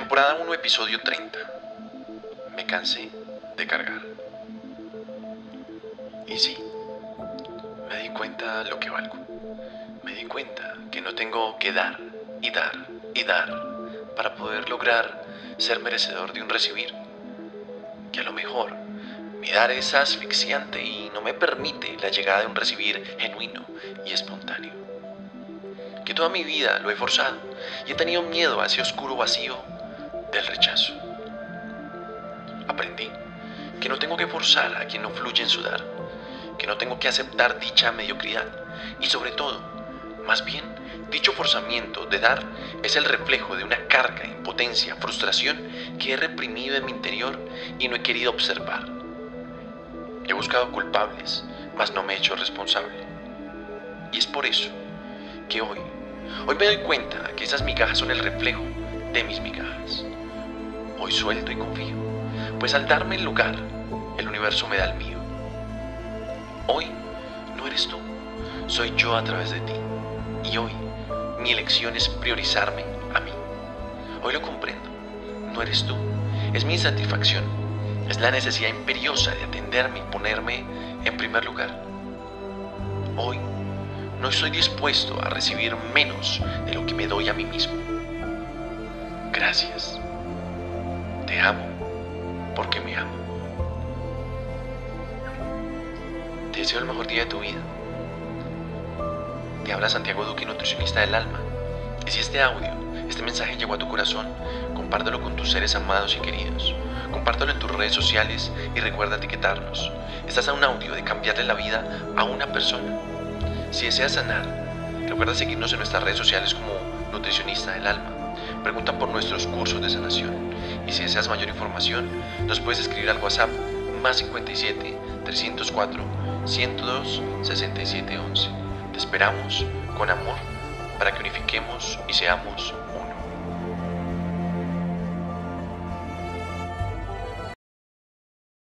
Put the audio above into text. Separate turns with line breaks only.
Temporada 1, episodio 30. Me cansé de cargar. Y sí, me di cuenta lo que valgo. Me di cuenta que no tengo que dar y dar y dar para poder lograr ser merecedor de un recibir. Que a lo mejor mi dar es asfixiante y no me permite la llegada de un recibir genuino y espontáneo. Que toda mi vida lo he forzado y he tenido miedo a ese oscuro vacío del rechazo. Aprendí que no tengo que forzar a quien no fluye en su dar, que no tengo que aceptar dicha mediocridad y sobre todo, más bien, dicho forzamiento de dar es el reflejo de una carga, impotencia, frustración que he reprimido en mi interior y no he querido observar. He buscado culpables, mas no me he hecho responsable. Y es por eso que hoy, hoy me doy cuenta que esas migajas son el reflejo de mis migajas. Hoy suelto y confío, pues al darme el lugar, el universo me da el mío. Hoy no eres tú, soy yo a través de ti. Y hoy mi elección es priorizarme a mí. Hoy lo comprendo, no eres tú, es mi satisfacción, es la necesidad imperiosa de atenderme y ponerme en primer lugar. Hoy no estoy dispuesto a recibir menos de lo que me doy a mí mismo. Gracias. Te amo porque me amo. Te deseo el mejor día de tu vida. Te habla Santiago Duque, nutricionista del alma. Y si este audio, este mensaje llegó a tu corazón, compártelo con tus seres amados y queridos. Compártelo en tus redes sociales y recuerda etiquetarnos. Estás a un audio de cambiarle la vida a una persona. Si deseas sanar, recuerda seguirnos en nuestras redes sociales como nutricionista del alma. Pregunta por nuestros cursos de sanación. Y si deseas mayor información, nos puedes escribir al WhatsApp más 57 304 102 67 11. Te esperamos con amor para que unifiquemos y seamos uno.